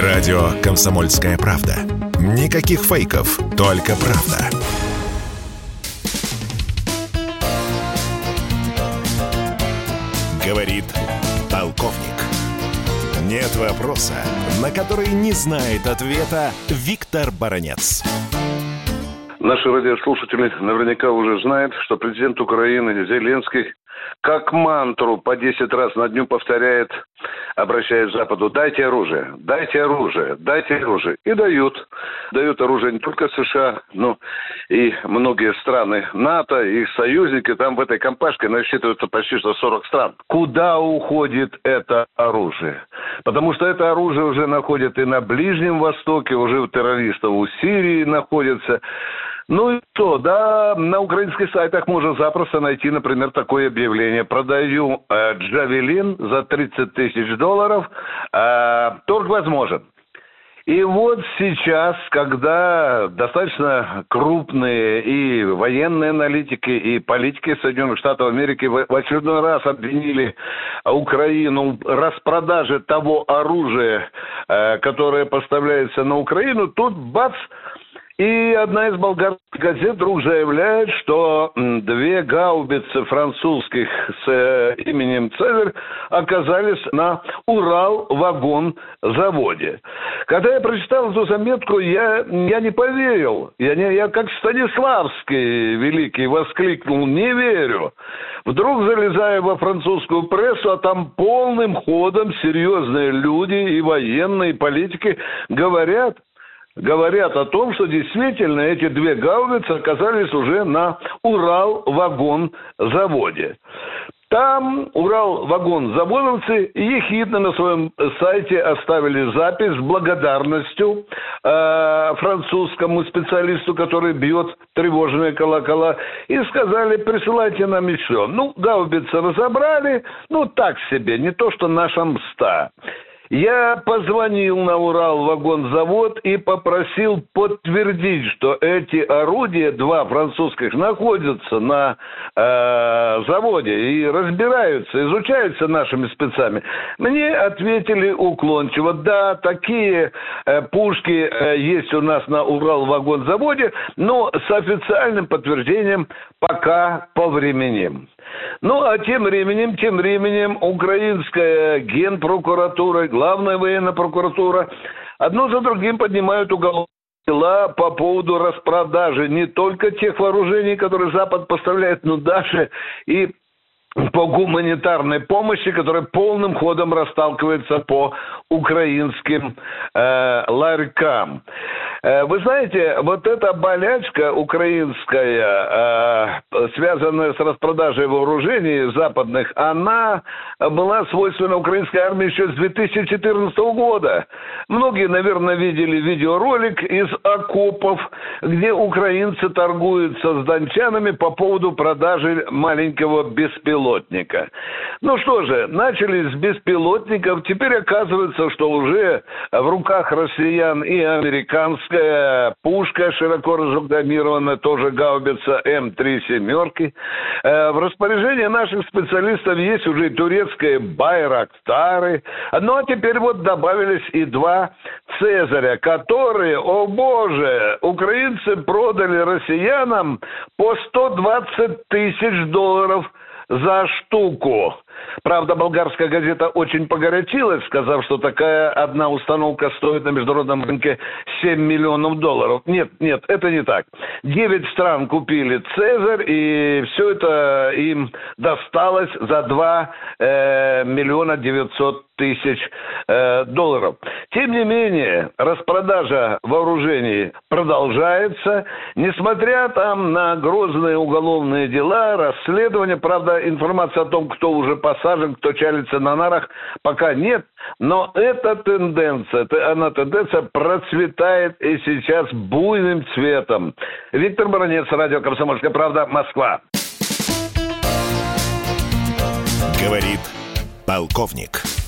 Радио «Комсомольская правда». Никаких фейков, только правда. Говорит полковник. Нет вопроса, на который не знает ответа Виктор Баранец. Наши радиослушатели наверняка уже знают, что президент Украины Зеленский как мантру по 10 раз на дню повторяет, обращаясь к Западу, дайте оружие, дайте оружие, дайте оружие. И дают. Дают оружие не только США, но и многие страны НАТО, их союзники. Там в этой компашке насчитывается почти что 40 стран. Куда уходит это оружие? Потому что это оружие уже находят и на Ближнем Востоке, уже у террористов у Сирии находится. Ну и что, да, на украинских сайтах можно запросто найти, например, такое объявление. Продаю э, Джавелин за 30 тысяч долларов. Э, торг возможен. И вот сейчас, когда достаточно крупные и военные аналитики, и политики Соединенных Штатов Америки в очередной раз обвинили Украину в распродаже того оружия, э, которое поставляется на Украину, тут бац, и одна из болгарских газет вдруг заявляет, что две гаубицы французских с э, именем Цезарь оказались на Урал-вагон-заводе. Когда я прочитал эту заметку, я, я не поверил. Я, не, я как Станиславский великий воскликнул, не верю. Вдруг залезаю во французскую прессу, а там полным ходом серьезные люди и военные, и политики говорят, говорят о том, что действительно эти две гаубицы оказались уже на Урал-вагон-заводе. Там Урал-вагон-заводовцы ехидно на своем сайте оставили запись с благодарностью э, французскому специалисту, который бьет тревожные колокола, и сказали, присылайте нам еще. Ну, гаубицы разобрали, ну, так себе, не то, что наша мста. Я позвонил на Урал-вагонзавод и попросил подтвердить, что эти орудия, два французских, находятся на э, заводе и разбираются, изучаются нашими спецами. Мне ответили уклончиво, да, такие э, пушки э, есть у нас на Урал-вагонзаводе, но с официальным подтверждением пока повременим. Ну, а тем временем, тем временем украинская генпрокуратура, главная военная прокуратура одно за другим поднимают уголовные дела по поводу распродажи не только тех вооружений, которые Запад поставляет, но даже и по гуманитарной помощи, которая полным ходом расталкивается по украинским э, ларькам. Э, вы знаете, вот эта болячка украинская, э, связанная с распродажей вооружений западных, она была свойственна украинской армии еще с 2014 года. Многие, наверное, видели видеоролик из окопов, где украинцы торгуются с дончанами по поводу продажи маленького беспилотника. Ну что же, начали с беспилотников, теперь оказывается, что уже в руках россиян и американцев турецкая пушка, широко разрекламированная, тоже гаубица М3 семерки. Э, в распоряжении наших специалистов есть уже и турецкие Байрактары. Ну, а теперь вот добавились и два Цезаря, которые, о боже, украинцы продали россиянам по 120 тысяч долларов за штуку. Правда, болгарская газета очень погорячилась, сказав, что такая одна установка стоит на международном рынке 7 миллионов долларов. Нет, нет, это не так. Девять стран купили «Цезарь», и все это им досталось за 2 э, миллиона 900 тысяч э, долларов. Тем не менее, распродажа вооружений продолжается, несмотря там на грозные уголовные дела, расследования. Правда, информация о том, кто уже посажен, кто чалится на нарах, пока нет. Но эта тенденция, она тенденция процветает и сейчас буйным цветом. Виктор Баранец, радио «Комсомольская правда», Москва. Говорит полковник.